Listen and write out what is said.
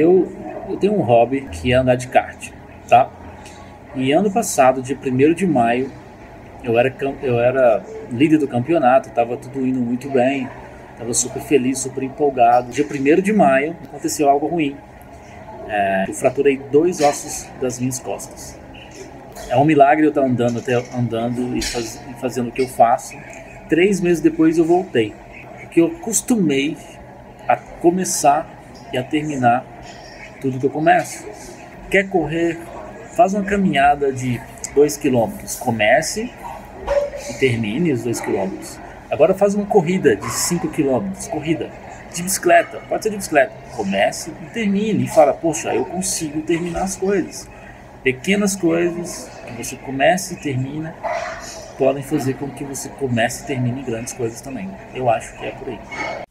eu, eu tenho um hobby que é andar de kart, tá? E ano passado, dia 1 de maio, eu era, eu era líder do campeonato, estava tudo indo muito bem, estava super feliz, super empolgado. Dia 1 de maio aconteceu algo ruim. É, eu fraturei dois ossos das minhas costas. É um milagre eu estar andando, até andando e, faz, e fazendo o que eu faço. Três meses depois eu voltei, porque eu acostumei a começar e a terminar tudo que eu começo. Quer correr? Faz uma caminhada de 2 km. Comece e termine os 2 km. Agora faz uma corrida de 5 km. Corrida de bicicleta. Pode ser de bicicleta. Comece e termine. E fala, poxa, eu consigo terminar as coisas. Pequenas coisas que você comece e termina podem fazer com que você comece e termine grandes coisas também. Eu acho que é por aí.